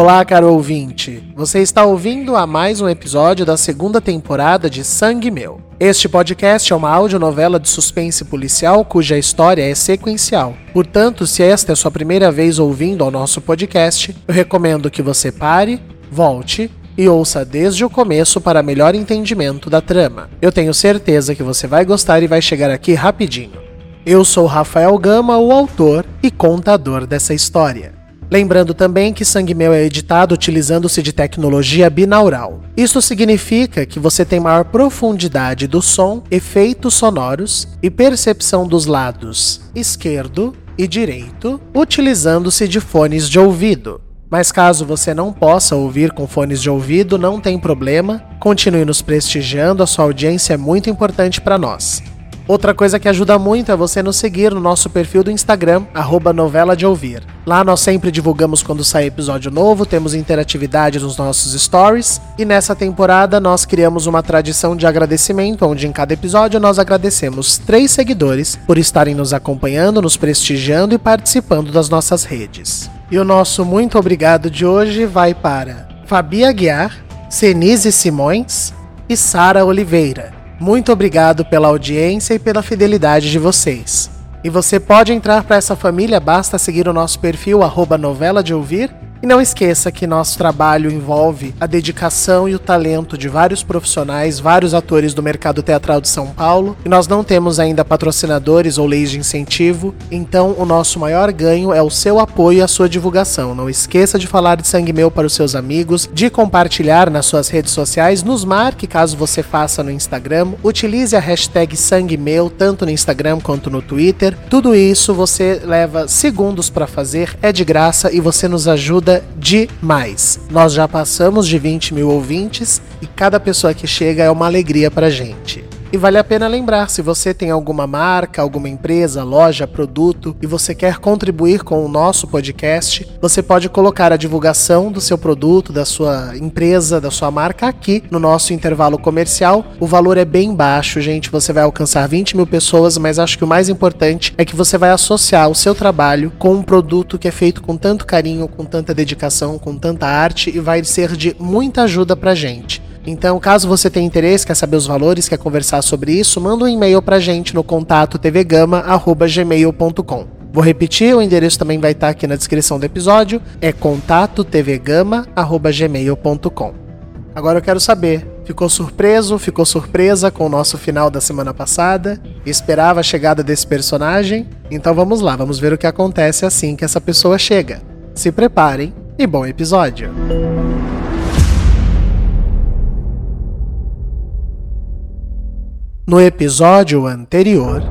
Olá, caro ouvinte. Você está ouvindo a mais um episódio da segunda temporada de Sangue Meu. Este podcast é uma audionovela de suspense policial cuja história é sequencial. Portanto, se esta é sua primeira vez ouvindo ao nosso podcast, eu recomendo que você pare, volte e ouça desde o começo para melhor entendimento da trama. Eu tenho certeza que você vai gostar e vai chegar aqui rapidinho. Eu sou Rafael Gama, o autor e contador dessa história. Lembrando também que Sangue Meu é editado utilizando-se de tecnologia binaural. Isso significa que você tem maior profundidade do som, efeitos sonoros e percepção dos lados esquerdo e direito, utilizando-se de fones de ouvido. Mas caso você não possa ouvir com fones de ouvido, não tem problema. Continue nos prestigiando, a sua audiência é muito importante para nós. Outra coisa que ajuda muito é você nos seguir no nosso perfil do Instagram, arroba novela de ouvir. Lá nós sempre divulgamos quando sai episódio novo, temos interatividade nos nossos stories, e nessa temporada nós criamos uma tradição de agradecimento, onde em cada episódio nós agradecemos três seguidores por estarem nos acompanhando, nos prestigiando e participando das nossas redes. E o nosso muito obrigado de hoje vai para Fabi Aguiar, Senise Simões e Sara Oliveira. Muito obrigado pela audiência e pela fidelidade de vocês. E você pode entrar para essa família, basta seguir o nosso perfil novela de ouvir e não esqueça que nosso trabalho envolve a dedicação e o talento de vários profissionais, vários atores do mercado teatral de São Paulo, e nós não temos ainda patrocinadores ou leis de incentivo, então o nosso maior ganho é o seu apoio e a sua divulgação. Não esqueça de falar de Sangue Meu para os seus amigos, de compartilhar nas suas redes sociais, nos marque caso você faça no Instagram, utilize a hashtag Sangue Meu tanto no Instagram quanto no Twitter. Tudo isso você leva segundos para fazer, é de graça e você nos ajuda ajuda demais. Nós já passamos de 20 mil ouvintes e cada pessoa que chega é uma alegria pra gente. E vale a pena lembrar, se você tem alguma marca, alguma empresa, loja, produto e você quer contribuir com o nosso podcast, você pode colocar a divulgação do seu produto, da sua empresa, da sua marca aqui no nosso intervalo comercial. O valor é bem baixo, gente. Você vai alcançar 20 mil pessoas, mas acho que o mais importante é que você vai associar o seu trabalho com um produto que é feito com tanto carinho, com tanta dedicação, com tanta arte e vai ser de muita ajuda pra gente. Então, caso você tenha interesse, quer saber os valores, quer conversar sobre isso, manda um e-mail pra gente no contato tvgama@gmail.com. Vou repetir, o endereço também vai estar aqui na descrição do episódio, é contato.tvgama@gmail.com. Agora eu quero saber, ficou surpreso, ficou surpresa com o nosso final da semana passada? Esperava a chegada desse personagem? Então vamos lá, vamos ver o que acontece assim que essa pessoa chega. Se preparem e bom episódio. No episódio anterior.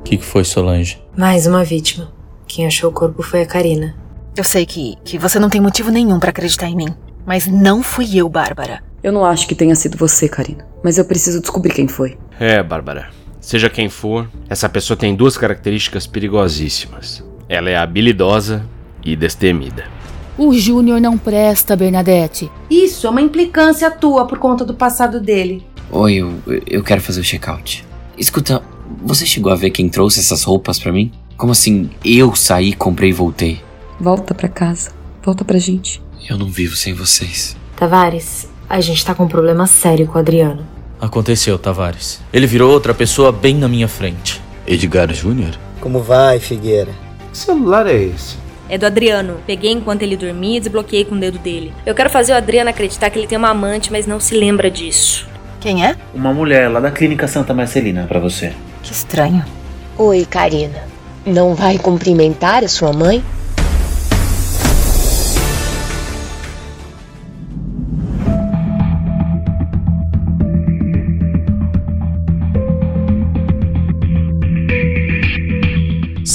O que, que foi, Solange? Mais uma vítima. Quem achou o corpo foi a Karina. Eu sei que, que você não tem motivo nenhum pra acreditar em mim. Mas não fui eu, Bárbara. Eu não acho que tenha sido você, Karina. Mas eu preciso descobrir quem foi. É, Bárbara. Seja quem for, essa pessoa tem duas características perigosíssimas. Ela é habilidosa e destemida. O Júnior não presta, Bernadette. Isso é uma implicância tua por conta do passado dele. Oi, eu, eu quero fazer o check-out. Escuta, você chegou a ver quem trouxe essas roupas pra mim? Como assim, eu saí, comprei e voltei? Volta pra casa. Volta pra gente. Eu não vivo sem vocês. Tavares, a gente tá com um problema sério com o Adriano. Aconteceu, Tavares. Ele virou outra pessoa bem na minha frente. Edgar Júnior? Como vai, Figueira? Que celular é esse? É do Adriano. Peguei enquanto ele dormia e desbloqueei com o dedo dele. Eu quero fazer o Adriano acreditar que ele tem uma amante, mas não se lembra disso. Quem é? Uma mulher lá da Clínica Santa Marcelina, para você. Que estranho. Oi, Karina. Não vai cumprimentar a sua mãe?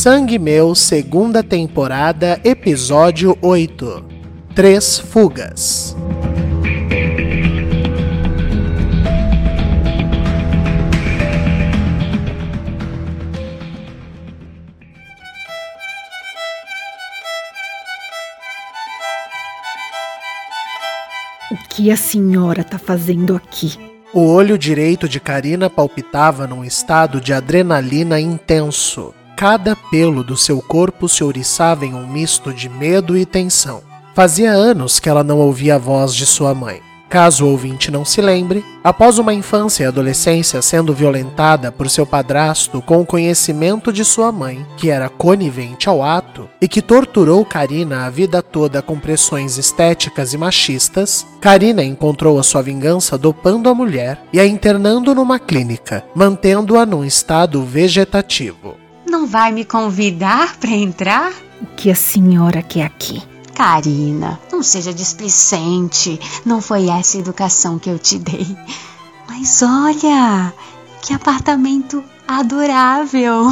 Sangue Meu, segunda temporada, episódio 8 Três Fugas. O que a senhora tá fazendo aqui? O olho direito de Karina palpitava num estado de adrenalina intenso. Cada pelo do seu corpo se ouriçava em um misto de medo e tensão. Fazia anos que ela não ouvia a voz de sua mãe. Caso o ouvinte não se lembre, após uma infância e adolescência sendo violentada por seu padrasto com o conhecimento de sua mãe, que era conivente ao ato e que torturou Karina a vida toda com pressões estéticas e machistas, Karina encontrou a sua vingança dopando a mulher e a internando numa clínica, mantendo-a num estado vegetativo. Não vai me convidar para entrar? O que a senhora quer aqui? Karina, não seja displicente. Não foi essa educação que eu te dei. Mas olha, que apartamento adorável.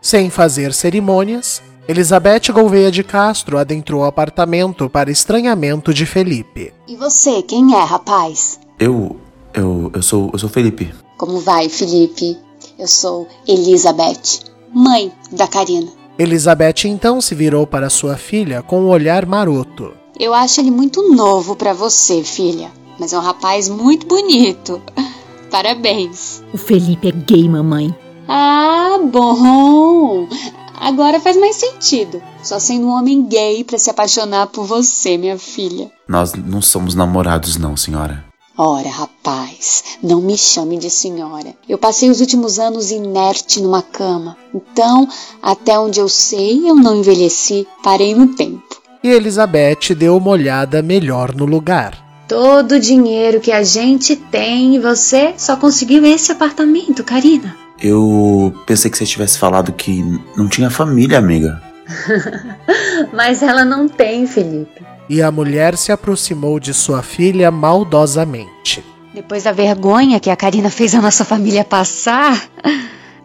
Sem fazer cerimônias, Elizabeth Gouveia de Castro adentrou o apartamento para estranhamento de Felipe. E você, quem é, rapaz? Eu. Eu. Eu sou. Eu sou Felipe. Como vai, Felipe? Eu sou Elizabeth, mãe da Karina. Elizabeth então se virou para sua filha com um olhar maroto. Eu acho ele muito novo para você, filha, mas é um rapaz muito bonito. Parabéns. O Felipe é gay, mamãe. Ah, bom. Agora faz mais sentido. Só sendo um homem gay para se apaixonar por você, minha filha. Nós não somos namorados, não, senhora. Ora, rapaz, não me chame de senhora. Eu passei os últimos anos inerte numa cama. Então, até onde eu sei, eu não envelheci, parei no tempo. E Elizabeth deu uma olhada melhor no lugar. Todo o dinheiro que a gente tem e você só conseguiu esse apartamento, Karina. Eu pensei que você tivesse falado que não tinha família, amiga. Mas ela não tem, Felipe. E a mulher se aproximou de sua filha maldosamente. Depois da vergonha que a Karina fez a nossa família passar,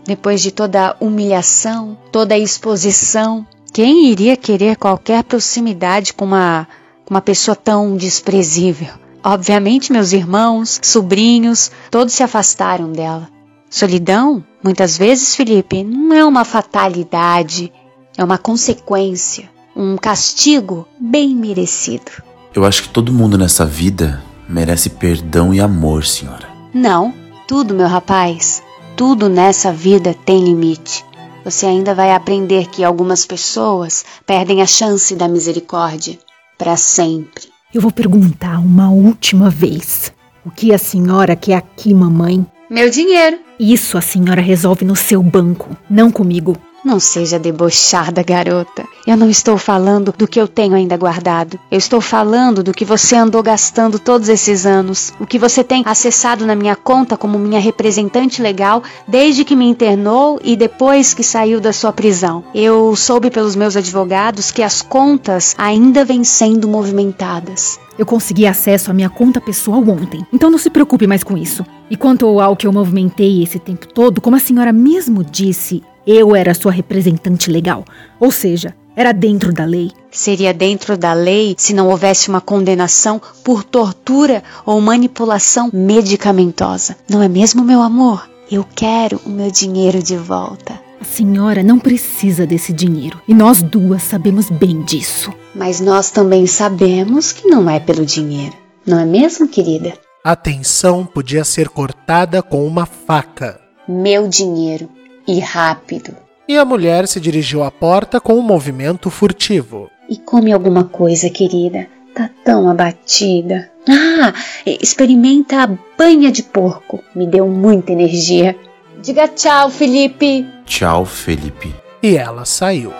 depois de toda a humilhação, toda a exposição, quem iria querer qualquer proximidade com uma, uma pessoa tão desprezível? Obviamente, meus irmãos, sobrinhos, todos se afastaram dela. Solidão, muitas vezes, Felipe, não é uma fatalidade, é uma consequência, um castigo bem merecido. Eu acho que todo mundo nessa vida merece perdão e amor, senhora. Não, tudo, meu rapaz, tudo nessa vida tem limite. Você ainda vai aprender que algumas pessoas perdem a chance da misericórdia para sempre. Eu vou perguntar uma última vez. O que a senhora quer aqui, mamãe? Meu dinheiro. Isso a senhora resolve no seu banco, não comigo. Não seja debochada, garota. Eu não estou falando do que eu tenho ainda guardado. Eu estou falando do que você andou gastando todos esses anos. O que você tem acessado na minha conta como minha representante legal desde que me internou e depois que saiu da sua prisão. Eu soube pelos meus advogados que as contas ainda vêm sendo movimentadas. Eu consegui acesso à minha conta pessoal ontem, então não se preocupe mais com isso. E quanto ao que eu movimentei esse tempo todo, como a senhora mesmo disse, eu era sua representante legal. Ou seja, era dentro da lei. Seria dentro da lei se não houvesse uma condenação por tortura ou manipulação medicamentosa. Não é mesmo, meu amor? Eu quero o meu dinheiro de volta. A senhora não precisa desse dinheiro e nós duas sabemos bem disso. Mas nós também sabemos que não é pelo dinheiro, não é mesmo, querida? A tensão podia ser cortada com uma faca. Meu dinheiro e rápido. E a mulher se dirigiu à porta com um movimento furtivo. E come alguma coisa, querida. Tá tão abatida. Ah, experimenta a banha de porco. Me deu muita energia. Diga tchau, Felipe. Tchau, Felipe. E ela saiu.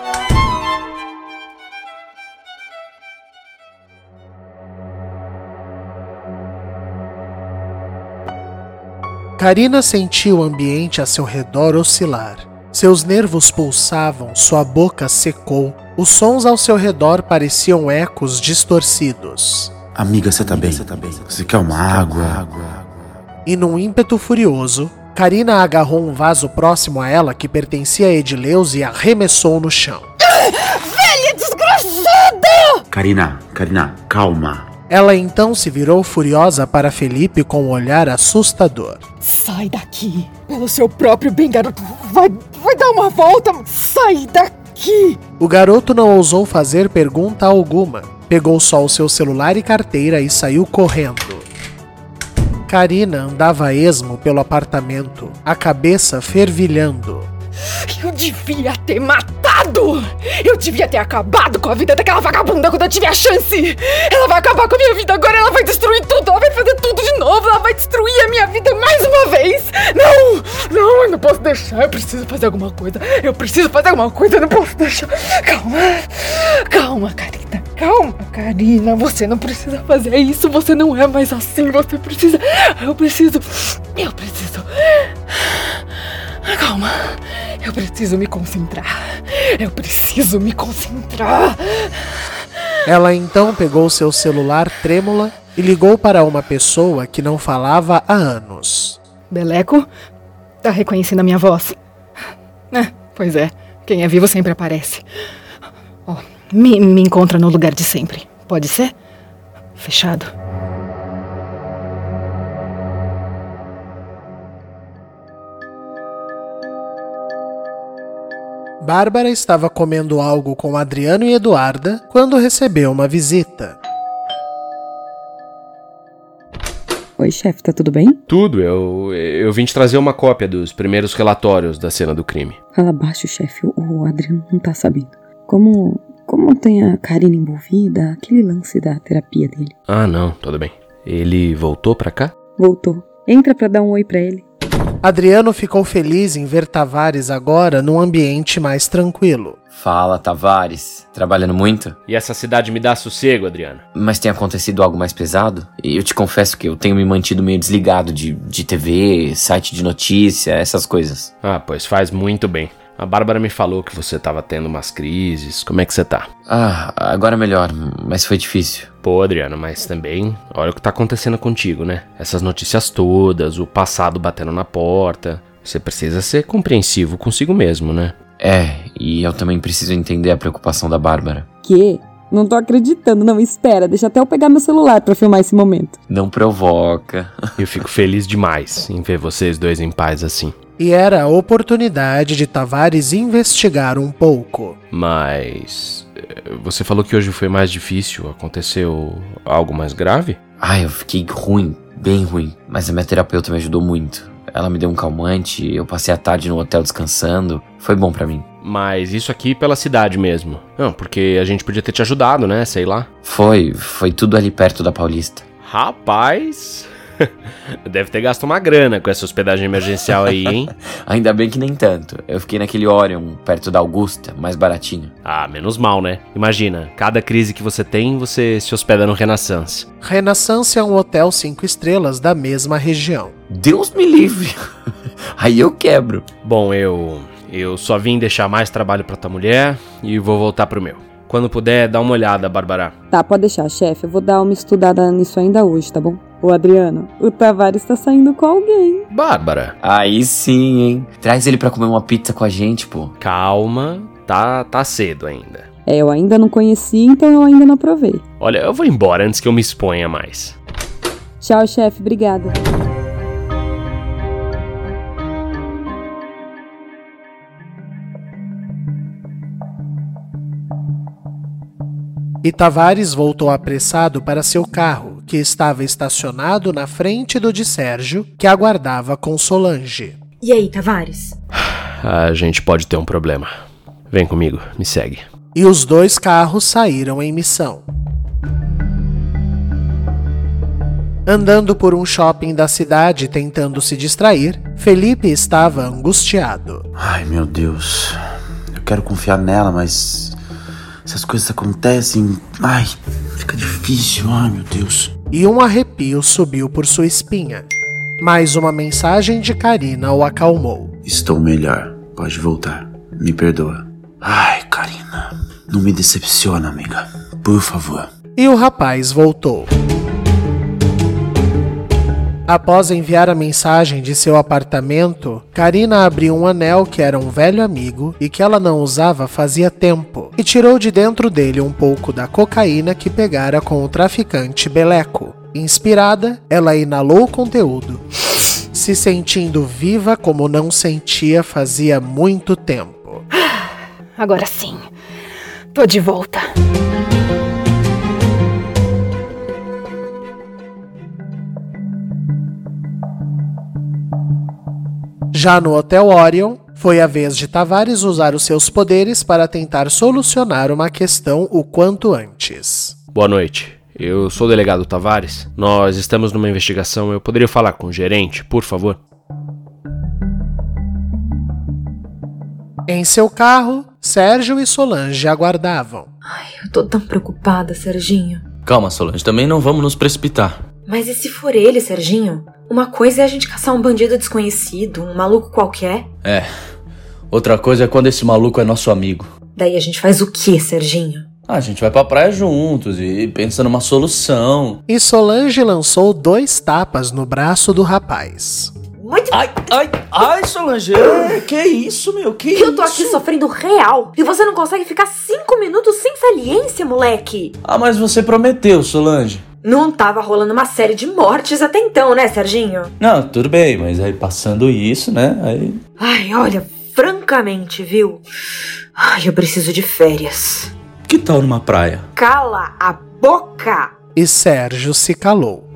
Karina sentiu o ambiente a seu redor oscilar. Seus nervos pulsavam, sua boca secou, os sons ao seu redor pareciam ecos distorcidos. Amiga, você tá bem? Você quer uma água? E num ímpeto furioso, Karina agarrou um vaso próximo a ela que pertencia a Edileus e arremessou no chão. Velha desgraçada! Karina, Karina, calma. Ela então se virou furiosa para Felipe com um olhar assustador. Sai daqui! Pelo seu próprio bem, garoto! Vai, vai dar uma volta! Sai daqui! O garoto não ousou fazer pergunta alguma. Pegou só o seu celular e carteira e saiu correndo. Karina andava a esmo pelo apartamento, a cabeça fervilhando. Eu devia ter matado! Eu devia ter acabado com a vida daquela vagabunda quando eu tive a chance! Ela vai acabar com a minha vida agora, ela vai destruir tudo, ela vai fazer tudo de novo, ela vai destruir a minha vida mais uma vez! Não! Não, eu não posso deixar, eu preciso fazer alguma coisa, eu preciso fazer alguma coisa, eu não posso deixar. Calma, calma, Karina, calma, Karina, você não precisa fazer isso, você não é mais assim, você precisa. Eu preciso. Eu preciso. Calma. Eu preciso me concentrar. Eu preciso me concentrar. Ela então pegou seu celular trêmula e ligou para uma pessoa que não falava há anos. Beleco? Tá reconhecendo a minha voz? É, pois é. Quem é vivo sempre aparece. Ó, me, me encontra no lugar de sempre. Pode ser? Fechado. Bárbara estava comendo algo com Adriano e Eduarda quando recebeu uma visita. Oi, chefe, tá tudo bem? Tudo, eu, eu vim te trazer uma cópia dos primeiros relatórios da cena do crime. Fala baixo, chefe, o Adriano não tá sabendo. Como, como tem a Karina envolvida, aquele lance da terapia dele. Ah, não, tudo bem. Ele voltou pra cá? Voltou. Entra pra dar um oi pra ele. Adriano ficou feliz em ver Tavares agora num ambiente mais tranquilo. Fala, Tavares. Trabalhando muito? E essa cidade me dá sossego, Adriano. Mas tem acontecido algo mais pesado? E eu te confesso que eu tenho me mantido meio desligado de, de TV, site de notícia, essas coisas. Ah, pois faz muito bem. A Bárbara me falou que você tava tendo umas crises. Como é que você tá? Ah, agora melhor, mas foi difícil. Pô, Adriano, mas também, olha o que tá acontecendo contigo, né? Essas notícias todas, o passado batendo na porta. Você precisa ser compreensivo consigo mesmo, né? É, e eu também preciso entender a preocupação da Bárbara. Que? Não tô acreditando, não. Espera, deixa até eu pegar meu celular pra filmar esse momento. Não provoca. Eu fico feliz demais em ver vocês dois em paz assim. E era a oportunidade de Tavares investigar um pouco. Mas. eh, Você falou que hoje foi mais difícil. Aconteceu algo mais grave? Ah, eu fiquei ruim, bem ruim. Mas a minha terapeuta me ajudou muito. Ela me deu um calmante, eu passei a tarde no hotel descansando. Foi bom pra mim. Mas isso aqui pela cidade mesmo. Não, porque a gente podia ter te ajudado, né? Sei lá. Foi, foi tudo ali perto da Paulista. Rapaz. Deve ter gasto uma grana com essa hospedagem emergencial aí, hein? Ainda bem que nem tanto. Eu fiquei naquele Orion, perto da Augusta, mais baratinho. Ah, menos mal, né? Imagina, cada crise que você tem, você se hospeda no Renaissance. Renaissance é um hotel cinco estrelas da mesma região. Deus me livre! Aí eu quebro. Bom, eu. Eu só vim deixar mais trabalho pra tua mulher e vou voltar pro meu. Quando puder, dá uma olhada, Bárbara. Tá, pode deixar, chefe. Eu vou dar uma estudada nisso ainda hoje, tá bom? Ô, Adriano, o Tavares tá saindo com alguém. Bárbara. Aí sim, hein? Traz ele pra comer uma pizza com a gente, pô. Calma, tá, tá cedo ainda. É, eu ainda não conheci, então eu ainda não provei. Olha, eu vou embora antes que eu me exponha mais. Tchau, chefe. Obrigada. E Tavares voltou apressado para seu carro, que estava estacionado na frente do de Sérgio, que aguardava com Solange. E aí, Tavares? A gente pode ter um problema. Vem comigo, me segue. E os dois carros saíram em missão. Andando por um shopping da cidade tentando se distrair, Felipe estava angustiado. Ai, meu Deus. Eu quero confiar nela, mas. Essas coisas acontecem. Ai, fica difícil. Ai, meu Deus. E um arrepio subiu por sua espinha. Mas uma mensagem de Karina o acalmou. Estou melhor. Pode voltar. Me perdoa. Ai, Karina. Não me decepciona, amiga. Por favor. E o rapaz voltou. Após enviar a mensagem de seu apartamento, Karina abriu um anel que era um velho amigo e que ela não usava fazia tempo, e tirou de dentro dele um pouco da cocaína que pegara com o traficante Beleco. Inspirada, ela inalou o conteúdo, se sentindo viva como não sentia fazia muito tempo. Agora sim, tô de volta. Já no Hotel Orion, foi a vez de Tavares usar os seus poderes para tentar solucionar uma questão o quanto antes. Boa noite. Eu sou o delegado Tavares. Nós estamos numa investigação. Eu poderia falar com o gerente, por favor? Em seu carro, Sérgio e Solange aguardavam. Ai, eu tô tão preocupada, Serginho. Calma, Solange, também não vamos nos precipitar. Mas e se for ele, Serginho? Uma coisa é a gente caçar um bandido desconhecido, um maluco qualquer. É. Outra coisa é quando esse maluco é nosso amigo. Daí a gente faz o quê, Serginho? Ah, a gente vai pra praia juntos e pensa numa solução. E Solange lançou dois tapas no braço do rapaz. Muito... Ai, ai, ai, Solange, que isso, meu? Que Eu tô isso? aqui sofrendo real e você não consegue ficar cinco minutos sem saliência, moleque. Ah, mas você prometeu, Solange. Não tava rolando uma série de mortes até então, né, Serginho? Não, tudo bem, mas aí passando isso, né? Aí. Ai, olha, francamente, viu? Ai, eu preciso de férias. Que tal numa praia? Cala a boca! E Sérgio se calou.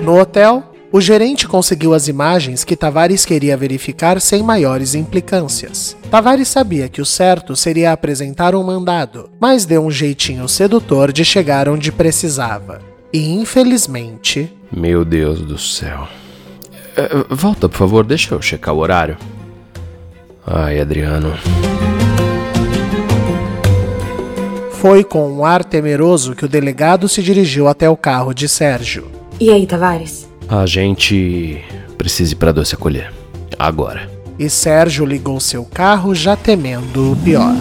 No hotel, o gerente conseguiu as imagens que Tavares queria verificar sem maiores implicâncias. Tavares sabia que o certo seria apresentar um mandado, mas deu um jeitinho sedutor de chegar onde precisava. E infelizmente. Meu Deus do céu. É, volta, por favor, deixa eu checar o horário. Ai, Adriano. Foi com um ar temeroso que o delegado se dirigiu até o carro de Sérgio. E aí, Tavares? A gente precisa ir pra doce acolher. Agora. E Sérgio ligou seu carro já temendo o pior.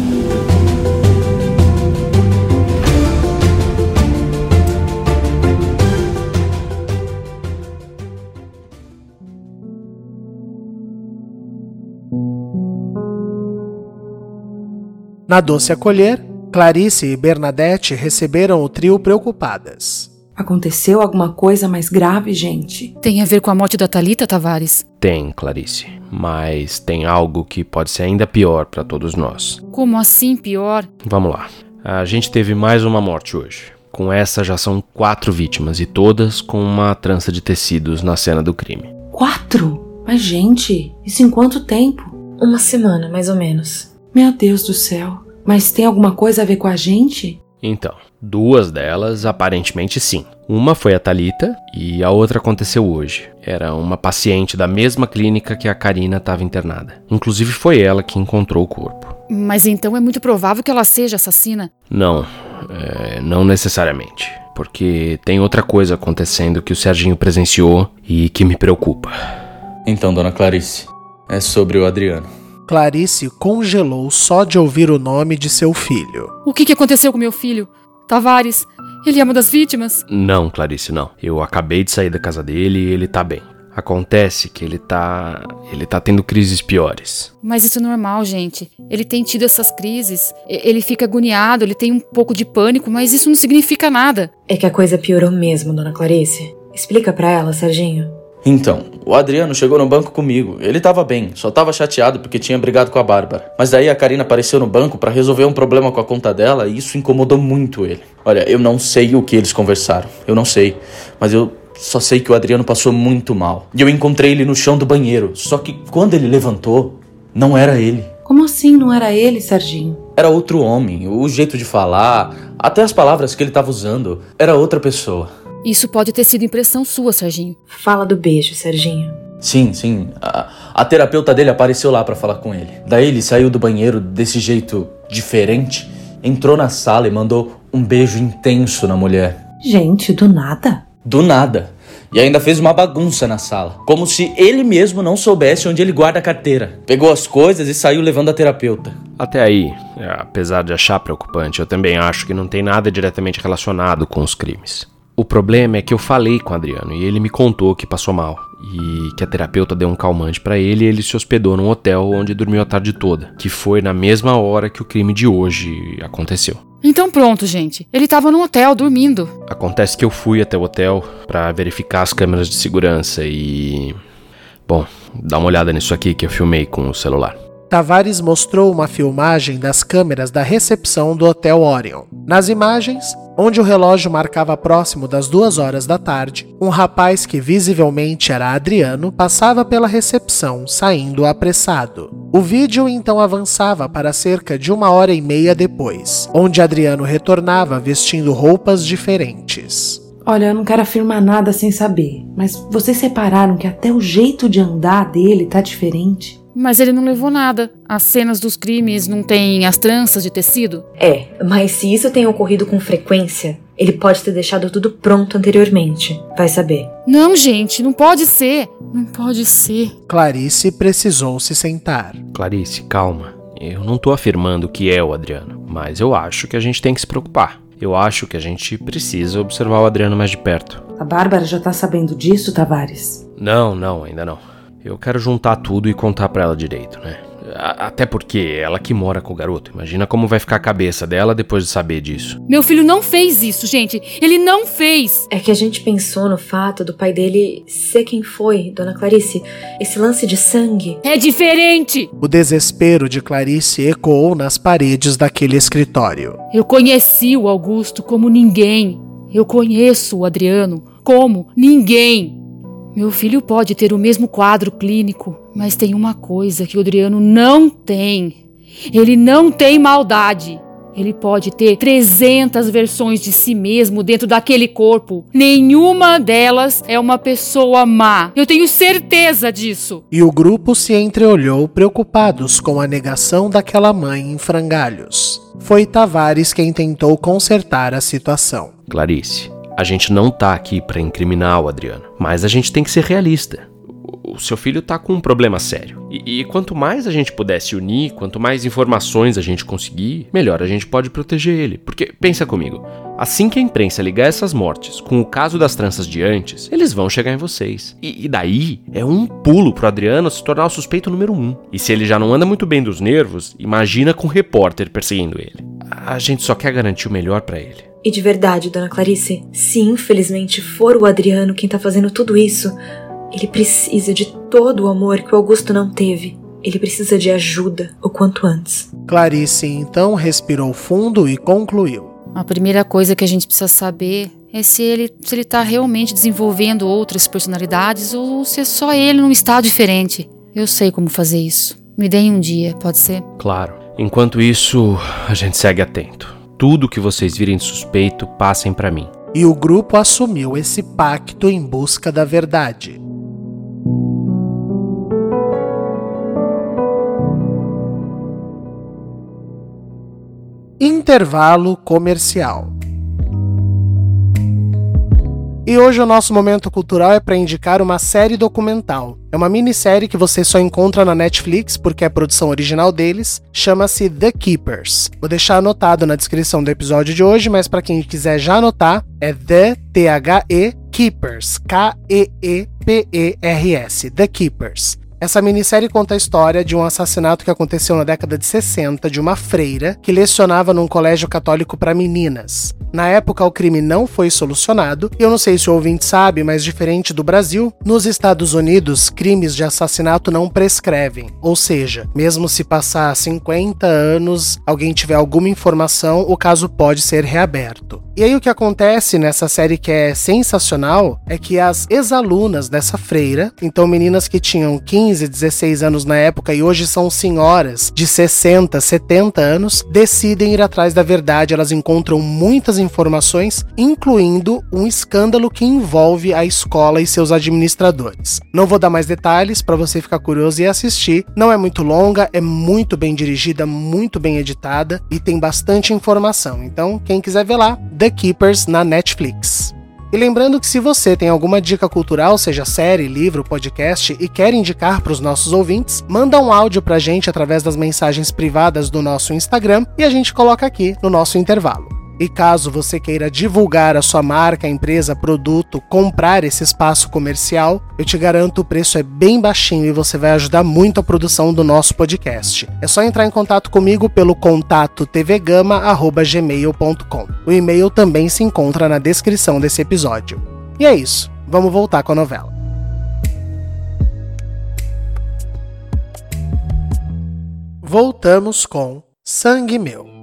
Na doce acolher, Clarice e Bernadette receberam o trio preocupadas. Aconteceu alguma coisa mais grave, gente? Tem a ver com a morte da Talita, Tavares? Tem, Clarice. Mas tem algo que pode ser ainda pior para todos nós. Como assim pior? Vamos lá. A gente teve mais uma morte hoje. Com essa já são quatro vítimas e todas com uma trança de tecidos na cena do crime. Quatro? Mas, gente, isso em quanto tempo? Uma semana, mais ou menos. Meu Deus do céu. Mas tem alguma coisa a ver com a gente? Então, duas delas aparentemente sim. Uma foi a Talita e a outra aconteceu hoje. Era uma paciente da mesma clínica que a Karina estava internada. Inclusive foi ela que encontrou o corpo. Mas então é muito provável que ela seja assassina? Não, é, não necessariamente. Porque tem outra coisa acontecendo que o Serginho presenciou e que me preocupa. Então, dona Clarice, é sobre o Adriano. Clarice congelou só de ouvir o nome de seu filho. O que, que aconteceu com meu filho? Tavares, ele é uma das vítimas? Não, Clarice, não. Eu acabei de sair da casa dele e ele tá bem. Acontece que ele tá. ele tá tendo crises piores. Mas isso é normal, gente. Ele tem tido essas crises. Ele fica agoniado, ele tem um pouco de pânico, mas isso não significa nada. É que a coisa piorou mesmo, dona Clarice. Explica pra ela, Serginho. Então, o Adriano chegou no banco comigo. Ele tava bem, só tava chateado porque tinha brigado com a Bárbara. Mas daí a Karina apareceu no banco pra resolver um problema com a conta dela e isso incomodou muito ele. Olha, eu não sei o que eles conversaram. Eu não sei. Mas eu só sei que o Adriano passou muito mal. E eu encontrei ele no chão do banheiro. Só que quando ele levantou, não era ele. Como assim não era ele, Serginho? Era outro homem. O jeito de falar, até as palavras que ele tava usando, era outra pessoa. Isso pode ter sido impressão sua, Serginho. Fala do beijo, Serginho. Sim, sim. A, a terapeuta dele apareceu lá pra falar com ele. Daí ele saiu do banheiro desse jeito diferente, entrou na sala e mandou um beijo intenso na mulher. Gente, do nada? Do nada. E ainda fez uma bagunça na sala. Como se ele mesmo não soubesse onde ele guarda a carteira. Pegou as coisas e saiu levando a terapeuta. Até aí, é, apesar de achar preocupante, eu também acho que não tem nada diretamente relacionado com os crimes. O problema é que eu falei com o Adriano e ele me contou que passou mal e que a terapeuta deu um calmante para ele e ele se hospedou num hotel onde dormiu a tarde toda, que foi na mesma hora que o crime de hoje aconteceu. Então pronto, gente. Ele tava no hotel dormindo. Acontece que eu fui até o hotel para verificar as câmeras de segurança e bom, dá uma olhada nisso aqui que eu filmei com o celular. Tavares mostrou uma filmagem das câmeras da recepção do Hotel Orion. Nas imagens, onde o relógio marcava próximo das duas horas da tarde, um rapaz que visivelmente era Adriano passava pela recepção, saindo apressado. O vídeo então avançava para cerca de uma hora e meia depois, onde Adriano retornava vestindo roupas diferentes. Olha, eu não quero afirmar nada sem saber, mas vocês separaram que até o jeito de andar dele tá diferente? Mas ele não levou nada. As cenas dos crimes não têm as tranças de tecido? É, mas se isso tem ocorrido com frequência, ele pode ter deixado tudo pronto anteriormente. Vai saber. Não, gente, não pode ser. Não pode ser. Clarice precisou se sentar. Clarice, calma. Eu não tô afirmando que é o Adriano, mas eu acho que a gente tem que se preocupar. Eu acho que a gente precisa observar o Adriano mais de perto. A Bárbara já tá sabendo disso, Tavares? Não, não, ainda não. Eu quero juntar tudo e contar pra ela direito, né? Até porque ela que mora com o garoto. Imagina como vai ficar a cabeça dela depois de saber disso. Meu filho não fez isso, gente. Ele não fez. É que a gente pensou no fato do pai dele ser quem foi, dona Clarice. Esse lance de sangue. É diferente. O desespero de Clarice ecoou nas paredes daquele escritório. Eu conheci o Augusto como ninguém. Eu conheço o Adriano como ninguém. Meu filho pode ter o mesmo quadro clínico, mas tem uma coisa que o Adriano não tem. Ele não tem maldade. Ele pode ter 300 versões de si mesmo dentro daquele corpo. Nenhuma delas é uma pessoa má. Eu tenho certeza disso. E o grupo se entreolhou preocupados com a negação daquela mãe em frangalhos. Foi Tavares quem tentou consertar a situação. Clarice, a gente não tá aqui para incriminar o Adriano, mas a gente tem que ser realista. O seu filho tá com um problema sério. E, e, quanto mais a gente puder se unir, quanto mais informações a gente conseguir, melhor a gente pode proteger ele. Porque, pensa comigo, assim que a imprensa ligar essas mortes com o caso das tranças de antes, eles vão chegar em vocês. E, e daí é um pulo pro Adriano se tornar o suspeito número um. E se ele já não anda muito bem dos nervos, imagina com um repórter perseguindo ele. A gente só quer garantir o melhor para ele. E de verdade, dona Clarice, se infelizmente for o Adriano quem tá fazendo tudo isso, ele precisa de todo o amor que o Augusto não teve. Ele precisa de ajuda o quanto antes. Clarice então respirou fundo e concluiu. A primeira coisa que a gente precisa saber é se ele se ele tá realmente desenvolvendo outras personalidades ou se é só ele num estado diferente. Eu sei como fazer isso. Me deem um dia, pode ser? Claro. Enquanto isso, a gente segue atento tudo que vocês virem suspeito, passem para mim. E o grupo assumiu esse pacto em busca da verdade. Intervalo comercial. E hoje o nosso momento cultural é para indicar uma série documental. É uma minissérie que você só encontra na Netflix porque é produção original deles, chama-se The Keepers. Vou deixar anotado na descrição do episódio de hoje, mas para quem quiser já anotar, é The T H E Keepers, K E E P E R S, The Keepers. Essa minissérie conta a história de um assassinato que aconteceu na década de 60 de uma freira que lecionava num colégio católico para meninas. Na época, o crime não foi solucionado, e eu não sei se o ouvinte sabe, mas diferente do Brasil, nos Estados Unidos, crimes de assassinato não prescrevem. Ou seja, mesmo se passar 50 anos, alguém tiver alguma informação, o caso pode ser reaberto. E aí o que acontece nessa série que é sensacional é que as ex-alunas dessa freira, então meninas que tinham 15, 16 anos na época e hoje são senhoras de 60, 70 anos, decidem ir atrás da verdade. Elas encontram muitas informações, incluindo um escândalo que envolve a escola e seus administradores. Não vou dar mais detalhes para você ficar curioso e assistir. Não é muito longa, é muito bem dirigida, muito bem editada e tem bastante informação. Então, quem quiser ver lá, The Keepers na Netflix. E lembrando que se você tem alguma dica cultural, seja série, livro, podcast, e quer indicar para os nossos ouvintes, manda um áudio para a gente através das mensagens privadas do nosso Instagram e a gente coloca aqui no nosso intervalo. E caso você queira divulgar a sua marca, empresa, produto, comprar esse espaço comercial, eu te garanto o preço é bem baixinho e você vai ajudar muito a produção do nosso podcast. É só entrar em contato comigo pelo contato tvgama@gmail.com. O e-mail também se encontra na descrição desse episódio. E é isso. Vamos voltar com a novela. Voltamos com Sangue Meu.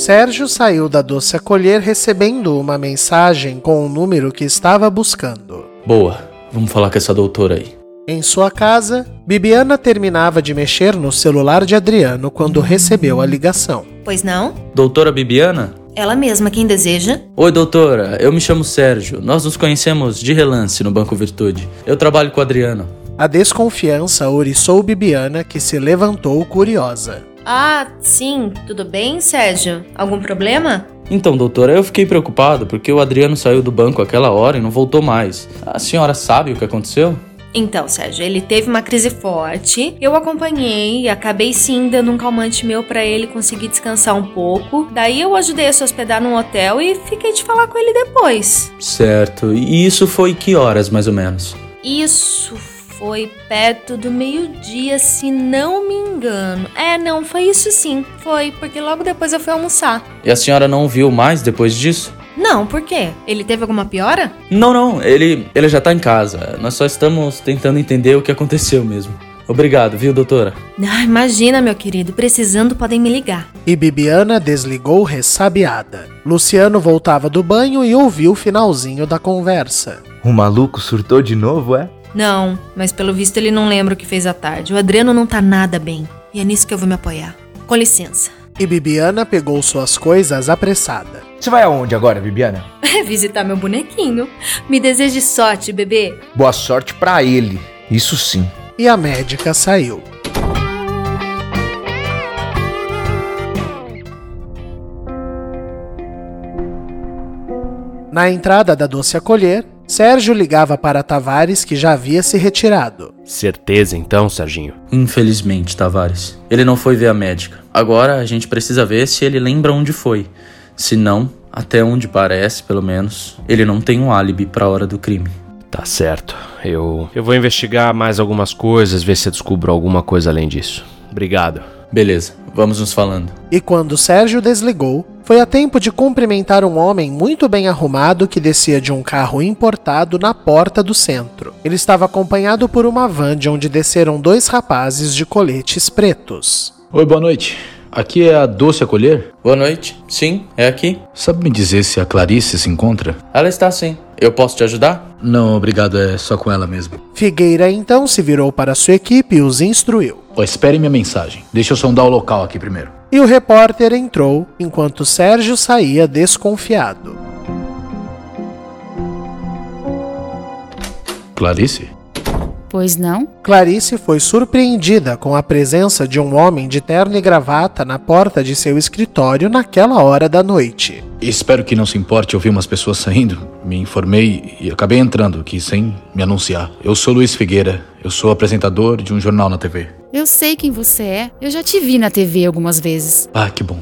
Sérgio saiu da doce acolher recebendo uma mensagem com o número que estava buscando. Boa, vamos falar com essa doutora aí. Em sua casa, Bibiana terminava de mexer no celular de Adriano quando recebeu a ligação. Pois não? Doutora Bibiana? Ela mesma, quem deseja? Oi, doutora. Eu me chamo Sérgio. Nós nos conhecemos de relance no Banco Virtude. Eu trabalho com o Adriano. A desconfiança oriçou Bibiana, que se levantou curiosa. Ah, sim. Tudo bem, Sérgio? Algum problema? Então, doutora, eu fiquei preocupado porque o Adriano saiu do banco aquela hora e não voltou mais. A senhora sabe o que aconteceu? Então, Sérgio, ele teve uma crise forte. Eu acompanhei e acabei sim dando um calmante meu para ele conseguir descansar um pouco. Daí eu ajudei a se hospedar num hotel e fiquei de falar com ele depois. Certo. E isso foi que horas, mais ou menos? Isso foi perto do meio-dia, se não me engano. É, não, foi isso sim. Foi, porque logo depois eu fui almoçar. E a senhora não viu mais depois disso? Não, por quê? Ele teve alguma piora? Não, não, ele, ele já tá em casa. Nós só estamos tentando entender o que aconteceu mesmo. Obrigado, viu, doutora? Ah, imagina, meu querido. Precisando, podem me ligar. E Bibiana desligou ressabiada. Luciano voltava do banho e ouviu o finalzinho da conversa. O maluco surtou de novo, é? Não, mas pelo visto ele não lembra o que fez à tarde. O Adriano não tá nada bem. E é nisso que eu vou me apoiar. Com licença. E Bibiana pegou suas coisas apressada. Você vai aonde agora, Bibiana? Visitar meu bonequinho. Me deseje sorte, bebê. Boa sorte para ele. Isso sim. E a médica saiu. Na entrada da doce acolher, Sérgio ligava para Tavares, que já havia se retirado. Certeza então, Serginho? Infelizmente, Tavares. Ele não foi ver a médica. Agora a gente precisa ver se ele lembra onde foi. Se não, até onde parece, pelo menos, ele não tem um álibi para a hora do crime. Tá certo. Eu eu vou investigar mais algumas coisas, ver se eu descubro alguma coisa além disso. Obrigado. Beleza, vamos nos falando. E quando Sérgio desligou, foi a tempo de cumprimentar um homem muito bem arrumado que descia de um carro importado na porta do centro. Ele estava acompanhado por uma van de onde desceram dois rapazes de coletes pretos. Oi, boa noite. Aqui é a Doce Acolher? Boa noite. Sim, é aqui. Sabe me dizer se a Clarice se encontra? Ela está sim. Eu posso te ajudar? Não, obrigado, é só com ela mesmo. Figueira então se virou para sua equipe e os instruiu. Oh, espere minha mensagem. Deixa eu sondar o local aqui primeiro. E o repórter entrou enquanto Sérgio saía desconfiado. Clarice? Pois não? Clarice foi surpreendida com a presença de um homem de terno e gravata na porta de seu escritório naquela hora da noite. Espero que não se importe ouvir umas pessoas saindo. Me informei e acabei entrando aqui sem me anunciar. Eu sou Luiz Figueira. Eu sou apresentador de um jornal na TV. Eu sei quem você é. Eu já te vi na TV algumas vezes. Ah, que bom.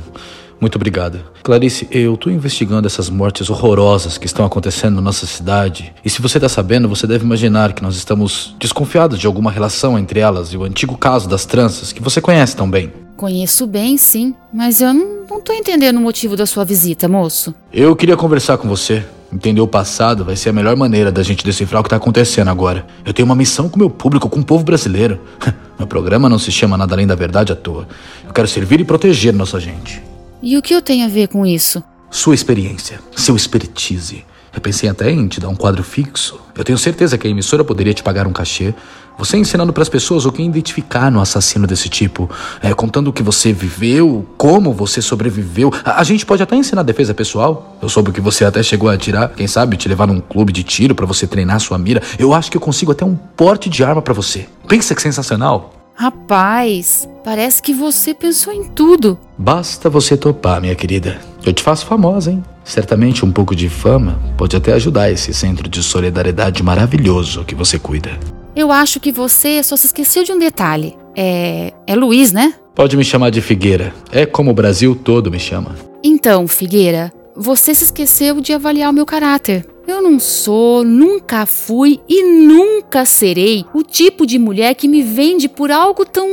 Muito obrigado. Clarice, eu tô investigando essas mortes horrorosas que estão acontecendo na nossa cidade. E se você tá sabendo, você deve imaginar que nós estamos desconfiados de alguma relação entre elas e o antigo caso das tranças, que você conhece tão bem. Conheço bem, sim, mas eu não, não tô entendendo o motivo da sua visita, moço. Eu queria conversar com você. Entender o passado vai ser a melhor maneira da gente decifrar o que tá acontecendo agora. Eu tenho uma missão com o meu público, com o povo brasileiro. Meu programa não se chama Nada Além da Verdade à toa. Eu quero servir e proteger nossa gente. E o que eu tenho a ver com isso? Sua experiência, seu expertise. Eu pensei até em te dar um quadro fixo. Eu tenho certeza que a emissora poderia te pagar um cachê. Você ensinando para as pessoas o que identificar no assassino desse tipo, é, contando o que você viveu, como você sobreviveu. A, a, gente pode até ensinar defesa pessoal. Eu soube que você até chegou a atirar, quem sabe te levar num clube de tiro para você treinar sua mira. Eu acho que eu consigo até um porte de arma para você. Pensa que sensacional. Rapaz, parece que você pensou em tudo. Basta você topar, minha querida. Eu te faço famosa, hein? Certamente um pouco de fama pode até ajudar esse centro de solidariedade maravilhoso que você cuida. Eu acho que você só se esqueceu de um detalhe. É. É Luiz, né? Pode me chamar de Figueira. É como o Brasil todo me chama. Então, Figueira, você se esqueceu de avaliar o meu caráter. Eu não sou, nunca fui e nunca serei o tipo de mulher que me vende por algo tão.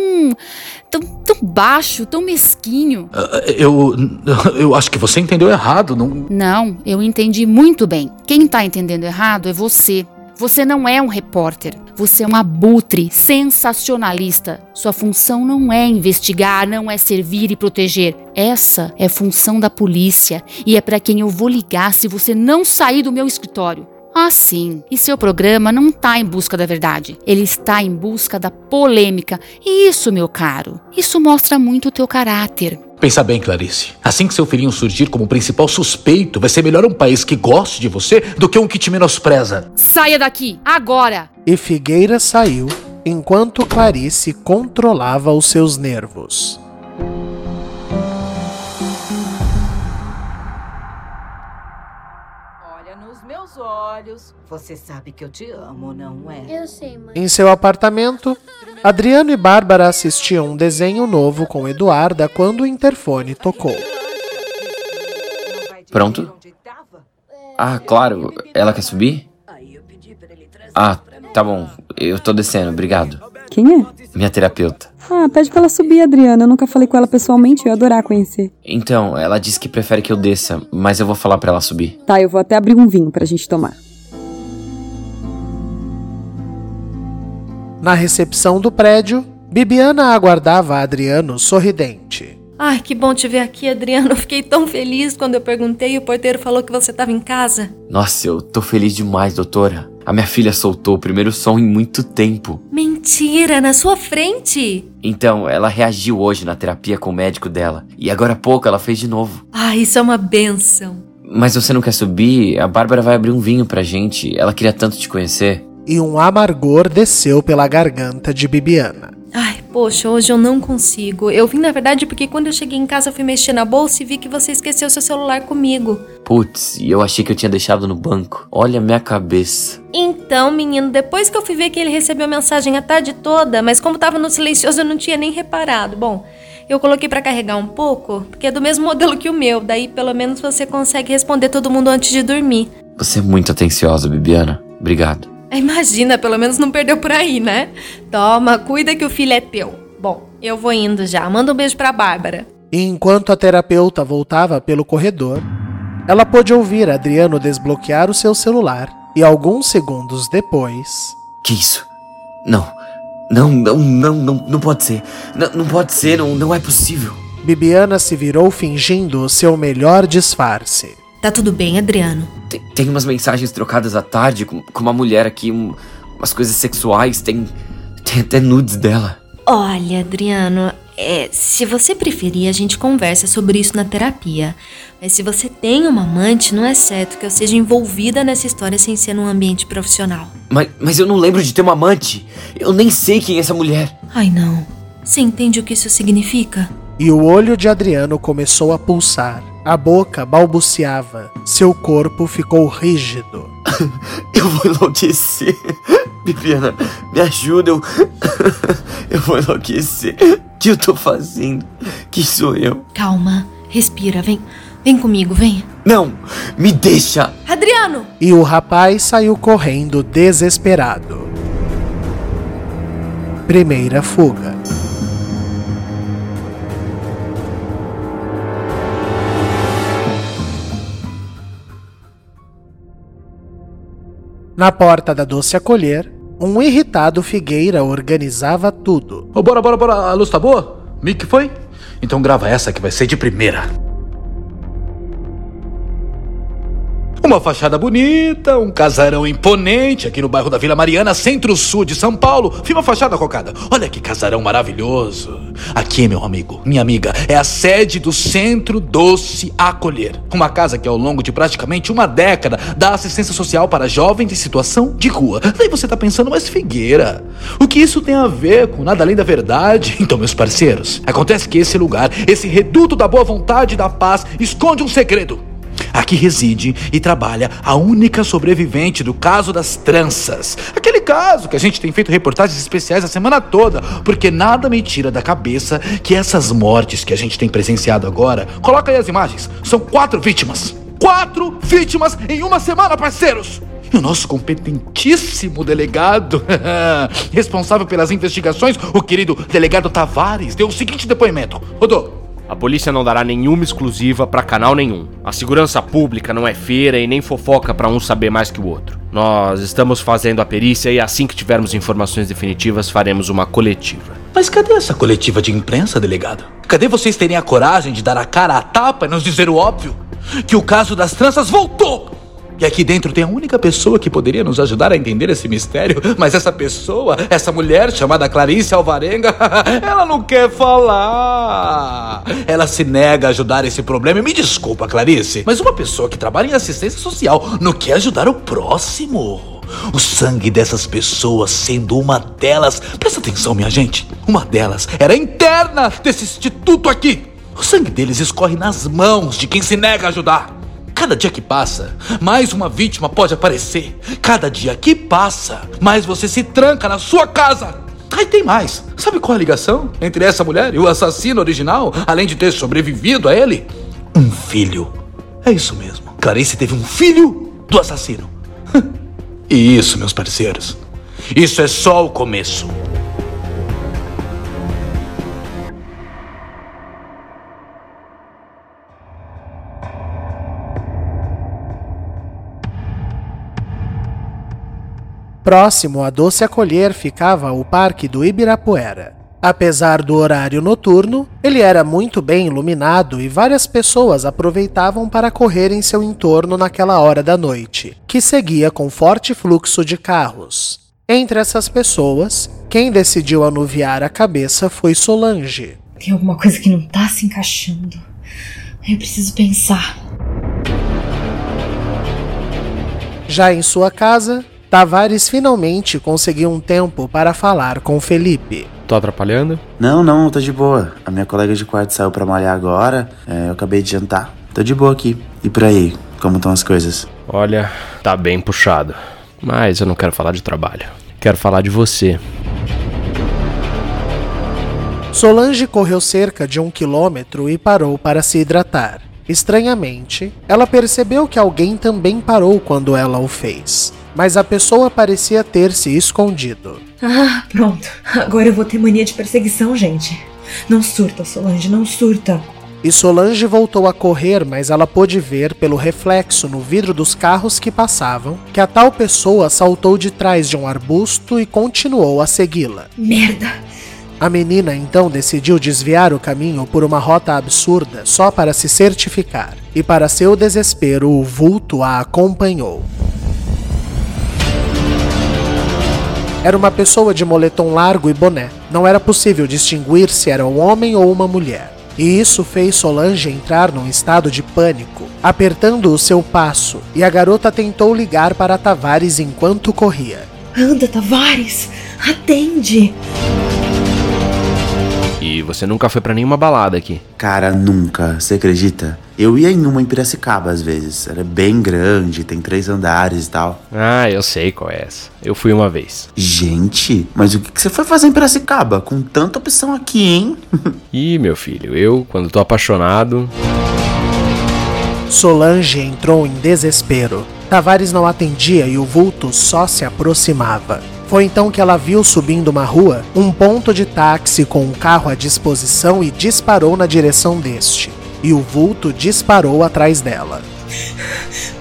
tão, tão baixo, tão mesquinho. Uh, eu. Eu acho que você entendeu errado, não. Não, eu entendi muito bem. Quem tá entendendo errado é você. Você não é um repórter. Você é um abutre sensacionalista. Sua função não é investigar, não é servir e proteger. Essa é função da polícia e é para quem eu vou ligar se você não sair do meu escritório. Ah, sim. E seu programa não está em busca da verdade. Ele está em busca da polêmica. E isso, meu caro, isso mostra muito o teu caráter. Pensa bem, Clarice. Assim que seu filhinho surgir como principal suspeito, vai ser melhor um país que goste de você do que um que te menospreza. Saia daqui, agora! E Figueira saiu enquanto Clarice controlava os seus nervos. Olha nos meus olhos. Você sabe que eu te amo, não é? Eu sei, mãe. Em seu apartamento, Adriano e Bárbara assistiam um desenho novo com Eduarda quando o interfone tocou. Pronto? Ah, claro. Ela quer subir? Ah, tá bom. Eu tô descendo, obrigado. Quem é? Minha terapeuta. Ah, pede pra ela subir, Adriana. Eu nunca falei com ela pessoalmente, eu ia adorar conhecer. Então, ela disse que prefere que eu desça, mas eu vou falar pra ela subir. Tá, eu vou até abrir um vinho pra gente tomar. Na recepção do prédio, Bibiana aguardava Adriano sorridente. Ai, que bom te ver aqui, Adriano. Eu fiquei tão feliz quando eu perguntei e o porteiro falou que você estava em casa. Nossa, eu tô feliz demais, doutora. A minha filha soltou o primeiro som em muito tempo. Mentira, na sua frente! Então, ela reagiu hoje na terapia com o médico dela. E agora há pouco ela fez de novo. Ai, isso é uma benção. Mas você não quer subir? A Bárbara vai abrir um vinho pra gente. Ela queria tanto te conhecer. E um amargor desceu pela garganta de Bibiana. Ai, poxa, hoje eu não consigo. Eu vim, na verdade, porque quando eu cheguei em casa eu fui mexer na bolsa e vi que você esqueceu seu celular comigo. Putz, e eu achei que eu tinha deixado no banco. Olha a minha cabeça. Então, menino, depois que eu fui ver que ele recebeu mensagem a tarde toda, mas como tava no silencioso eu não tinha nem reparado. Bom, eu coloquei para carregar um pouco, porque é do mesmo modelo que o meu, daí pelo menos você consegue responder todo mundo antes de dormir. Você é muito atenciosa, Bibiana. Obrigado. Imagina, pelo menos não perdeu por aí, né? Toma, cuida que o filho é teu. Bom, eu vou indo já. Manda um beijo pra Bárbara. E enquanto a terapeuta voltava pelo corredor, ela pôde ouvir Adriano desbloquear o seu celular e alguns segundos depois. Que isso? Não. Não, não, não, não, não pode ser. Não, não pode ser, não, não é possível. Bibiana se virou fingindo o seu melhor disfarce. Tá tudo bem, Adriano? Tem, tem umas mensagens trocadas à tarde com, com uma mulher aqui, um, umas coisas sexuais, tem, tem até nudes dela. Olha, Adriano, é, se você preferir, a gente conversa sobre isso na terapia. Mas se você tem uma amante, não é certo que eu seja envolvida nessa história sem ser num ambiente profissional. Mas, mas eu não lembro de ter uma amante. Eu nem sei quem é essa mulher. Ai, não. Você entende o que isso significa? E o olho de Adriano começou a pulsar. A boca balbuciava. Seu corpo ficou rígido. eu vou enlouquecer. Bibiana, me ajuda. Eu, eu vou enlouquecer. O que eu tô fazendo? Que sou eu? Calma, respira, vem. Vem comigo, vem. Não, me deixa. Adriano! E o rapaz saiu correndo desesperado. Primeira fuga. Na porta da doce acolher, um irritado Figueira organizava tudo. Oh, bora, bora, bora. A luz tá boa? Mick foi? Então grava essa que vai ser de primeira. Uma fachada bonita, um casarão imponente aqui no bairro da Vila Mariana, centro-sul de São Paulo. Filma a fachada, Cocada. Olha que casarão maravilhoso. Aqui, meu amigo, minha amiga, é a sede do Centro Doce Acolher. Uma casa que ao longo de praticamente uma década dá assistência social para jovens em situação de rua. Daí você tá pensando, mas Figueira, o que isso tem a ver com nada além da verdade? Então, meus parceiros, acontece que esse lugar, esse reduto da boa vontade e da paz, esconde um segredo. Aqui reside e trabalha a única sobrevivente do caso das tranças. Aquele caso que a gente tem feito reportagens especiais a semana toda, porque nada me tira da cabeça que essas mortes que a gente tem presenciado agora. Coloca aí as imagens. São quatro vítimas. Quatro vítimas em uma semana, parceiros! E o nosso competentíssimo delegado, responsável pelas investigações, o querido delegado Tavares, deu o seguinte depoimento. Rodô, A polícia não dará nenhuma exclusiva pra canal nenhum. A segurança pública não é feira e nem fofoca pra um saber mais que o outro. Nós estamos fazendo a perícia e assim que tivermos informações definitivas faremos uma coletiva. Mas cadê essa coletiva de imprensa, delegado? Cadê vocês terem a coragem de dar a cara à tapa e nos dizer o óbvio? Que o caso das tranças voltou! E aqui dentro tem a única pessoa que poderia nos ajudar a entender esse mistério, mas essa pessoa, essa mulher chamada Clarice Alvarenga, ela não quer falar. Ela se nega a ajudar esse problema. E me desculpa, Clarice, mas uma pessoa que trabalha em assistência social não quer ajudar o próximo. O sangue dessas pessoas sendo uma delas. Presta atenção, minha gente. Uma delas era interna desse instituto aqui. O sangue deles escorre nas mãos de quem se nega a ajudar. Cada dia que passa, mais uma vítima pode aparecer. Cada dia que passa, mais você se tranca na sua casa. Aí tem mais. Sabe qual a ligação entre essa mulher e o assassino original, além de ter sobrevivido a ele? Um filho. É isso mesmo. Clarice teve um filho do assassino. E isso, meus parceiros, isso é só o começo. Próximo a Doce Acolher ficava o Parque do Ibirapuera. Apesar do horário noturno, ele era muito bem iluminado e várias pessoas aproveitavam para correr em seu entorno naquela hora da noite, que seguia com forte fluxo de carros. Entre essas pessoas, quem decidiu anuviar a cabeça foi Solange. Tem alguma coisa que não tá se encaixando. Eu preciso pensar. Já em sua casa, Tavares finalmente conseguiu um tempo para falar com Felipe. Tô atrapalhando? Não, não, tô de boa. A minha colega de quarto saiu pra malhar agora. é, eu acabei de jantar. Tô de boa aqui. E por aí, como estão as coisas? Olha, tá bem puxado. Mas eu não quero falar de trabalho. Quero falar de você. Solange correu cerca de um quilômetro e parou para se hidratar. Estranhamente, ela percebeu que alguém também parou quando ela o fez, mas a pessoa parecia ter se escondido. Ah, pronto. Agora eu vou ter mania de perseguição, gente. Não surta, Solange, não surta. E Solange voltou a correr, mas ela pôde ver pelo reflexo no vidro dos carros que passavam que a tal pessoa saltou de trás de um arbusto e continuou a segui-la. Merda! A menina então decidiu desviar o caminho por uma rota absurda só para se certificar, e para seu desespero, o vulto a acompanhou. Era uma pessoa de moletom largo e boné. Não era possível distinguir se era um homem ou uma mulher. E isso fez Solange entrar num estado de pânico, apertando o seu passo, e a garota tentou ligar para Tavares enquanto corria. Anda, Tavares! Atende! E você nunca foi pra nenhuma balada aqui. Cara, nunca. Você acredita? Eu ia em uma em Piracicaba às vezes. Ela é bem grande, tem três andares e tal. Ah, eu sei qual é essa. Eu fui uma vez. Gente, mas o que que você foi fazer em Piracicaba? Com tanta opção aqui, hein? Ih, meu filho, eu, quando tô apaixonado. Solange entrou em desespero. Tavares não atendia e o vulto só se aproximava. Foi então que ela viu subindo uma rua um ponto de táxi com um carro à disposição e disparou na direção deste. E o vulto disparou atrás dela.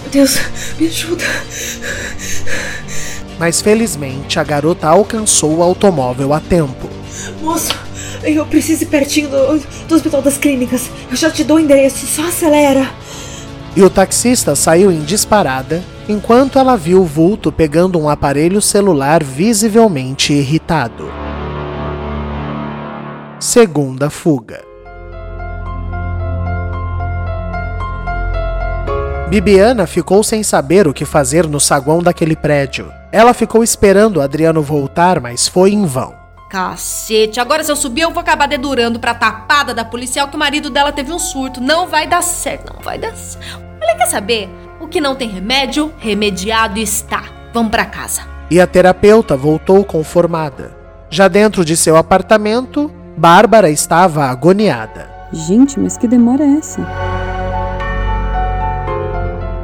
Meu Deus, me ajuda. Mas felizmente a garota alcançou o automóvel a tempo. Moço, eu preciso ir pertinho do, do Hospital das Clínicas. Eu já te dou o endereço, só acelera. E o taxista saiu em disparada, enquanto ela viu o vulto pegando um aparelho celular visivelmente irritado. Segunda fuga. Bibiana ficou sem saber o que fazer no saguão daquele prédio. Ela ficou esperando Adriano voltar, mas foi em vão. Cacete, agora se eu subir eu vou acabar dedurando pra tapada da policial que o marido dela teve um surto. Não vai dar certo, não vai dar certo. Olha, quer saber? O que não tem remédio, remediado está. Vamos para casa. E a terapeuta voltou conformada. Já dentro de seu apartamento, Bárbara estava agoniada. Gente, mas que demora é essa?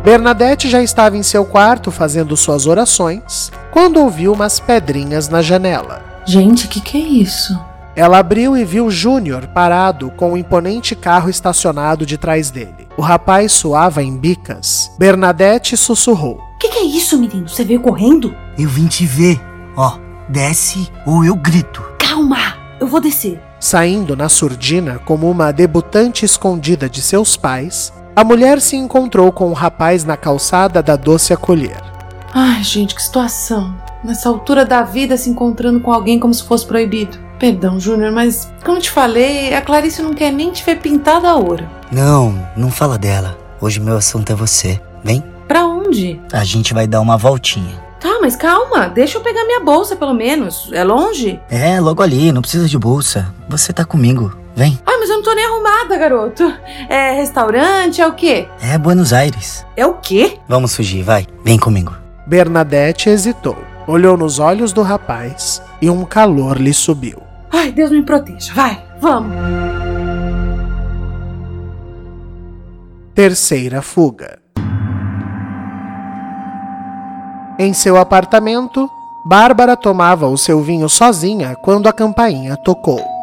Bernadette já estava em seu quarto fazendo suas orações quando ouviu umas pedrinhas na janela. Gente, que que é isso? Ela abriu e viu Júnior parado com o um imponente carro estacionado de trás dele. O rapaz suava em bicas. Bernadette sussurrou: Que que é isso, menino? Você veio correndo? Eu vim te ver. Ó, desce ou eu grito. Calma, eu vou descer. Saindo na surdina como uma debutante escondida de seus pais, a mulher se encontrou com o rapaz na calçada da doce acolher. Ai, gente, que situação. Nessa altura da vida se encontrando com alguém como se fosse proibido. Perdão, Júnior, mas como eu te falei, a Clarice não quer nem te ver pintada a ouro. Não, não fala dela. Hoje meu assunto é você. Vem. Pra onde? A gente vai dar uma voltinha. Tá, mas calma, deixa eu pegar minha bolsa pelo menos. É longe? É, logo ali, não precisa de bolsa. Você tá comigo. Vem. Ai, mas eu não tô nem arrumada, garoto. É restaurante, é o quê? É Buenos Aires. É o quê? Vamos fugir, vai. Vem comigo. Bernadette hesitou, olhou nos olhos do rapaz e um calor lhe subiu. Ai, Deus me proteja. Vai, vamos. Terceira fuga. Em seu apartamento, Bárbara tomava o seu vinho sozinha quando a campainha tocou.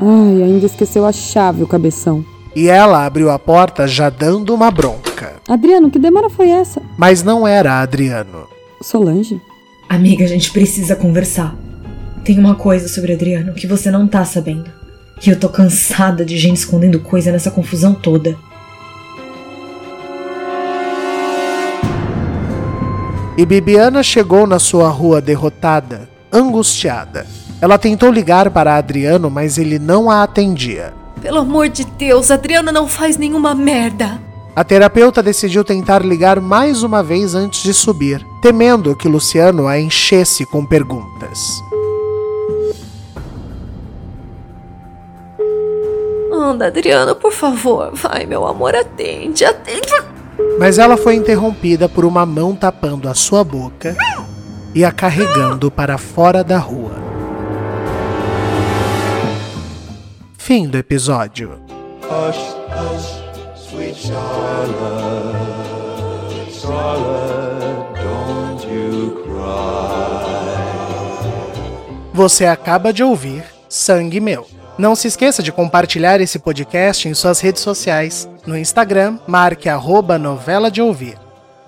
Ai, ainda esqueceu a chave, o cabeção. E ela abriu a porta já dando uma bronca. Adriano, que demora foi essa? Mas não era Adriano. Solange? Amiga, a gente precisa conversar. Tem uma coisa sobre Adriano que você não tá sabendo. E eu tô cansada de gente escondendo coisa nessa confusão toda. E Bibiana chegou na sua rua derrotada, angustiada. Ela tentou ligar para Adriano, mas ele não a atendia. Pelo amor de Deus, Adriano não faz nenhuma merda. A terapeuta decidiu tentar ligar mais uma vez antes de subir, temendo que Luciano a enchesse com perguntas. Anda, Adriano, por favor. Vai, meu amor, atende, atende. Mas ela foi interrompida por uma mão tapando a sua boca e a carregando para fora da rua. Fim do episódio. Hush, hush, sweet Charlotte, Charlotte, don't you cry. Você acaba de ouvir Sangue Meu. Não se esqueça de compartilhar esse podcast em suas redes sociais. No Instagram, marque arroba novela de ouvir.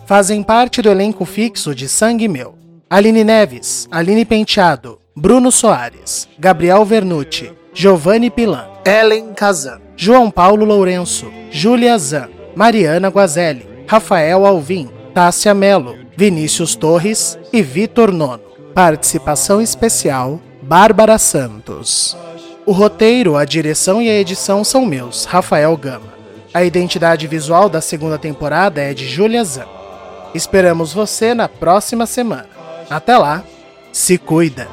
Fazem parte do elenco fixo de Sangue Meu. Aline Neves, Aline Penteado, Bruno Soares, Gabriel Vernucci, Giovanni Pilan, Ellen Kazan, João Paulo Lourenço, Júlia Zan, Mariana Guazelli, Rafael Alvim, Tássia Melo, Vinícius Torres e Vitor Nono. Participação especial, Bárbara Santos. O roteiro, a direção e a edição são meus, Rafael Gama. A identidade visual da segunda temporada é de Julia Zan. Esperamos você na próxima semana. Até lá, se cuida!